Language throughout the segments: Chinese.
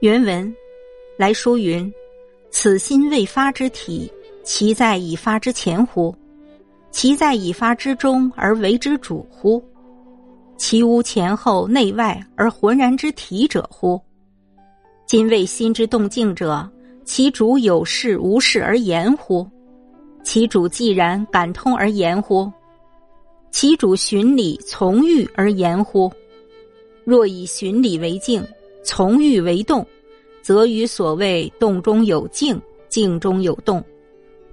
原文来书云：“此心未发之体，其在已发之前乎？其在已发之中而为之主乎？其无前后内外而浑然之体者乎？今谓心之动静者，其主有事无事而言乎？其主既然感通而言乎？其主循理从欲而言乎？若以循理为静。”从欲为动，则与所谓动中有静，静中有动，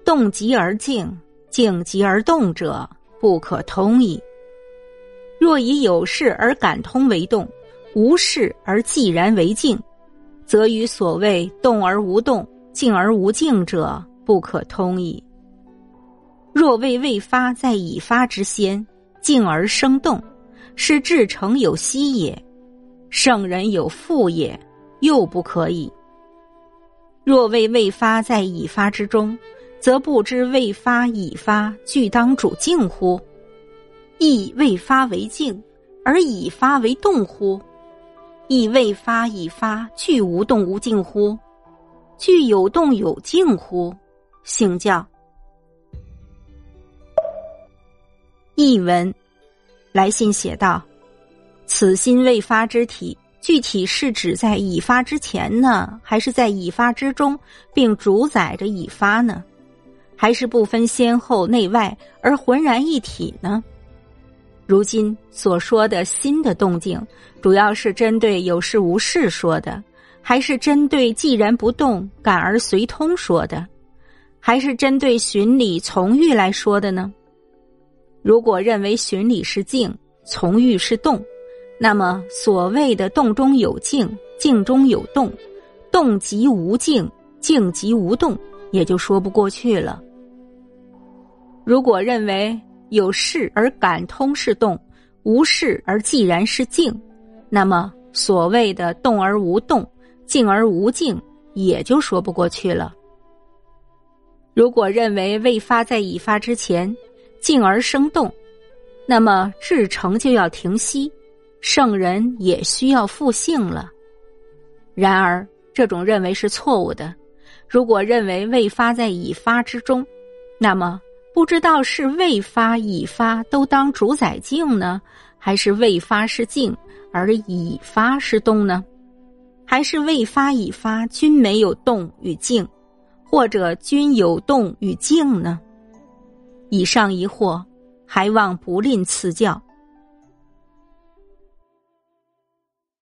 动极而静，静极而动者，不可通矣。若以有事而感通为动，无事而寂然为静，则与所谓动而无动，静而无静者，不可通矣。若为未发在已发之先，静而生动，是至诚有息也。圣人有父也，又不可以。若谓未发在已发之中，则不知未发已发俱当主静乎？亦未发为静，而已发为动乎？亦未发已发俱无动无静乎？俱有动有静乎？醒教。译文：来信写道。此心未发之体，具体是指在已发之前呢，还是在已发之中，并主宰着已发呢？还是不分先后内外而浑然一体呢？如今所说的心的动静，主要是针对有事无事说的，还是针对既然不动感而随通说的，还是针对循理从欲来说的呢？如果认为循理是静，从欲是动。那么，所谓的动中有静，静中有动，动即无静，静即无动，也就说不过去了。如果认为有事而感通是动，无事而既然是静，那么所谓的动而无动，静而无静，也就说不过去了。如果认为未发在已发之前，静而生动，那么至诚就要停息。圣人也需要复性了，然而这种认为是错误的。如果认为未发在已发之中，那么不知道是未发已发都当主宰静呢，还是未发是静而已发是动呢？还是未发已发均没有动与静，或者均有动与静呢？以上疑惑，还望不吝赐教。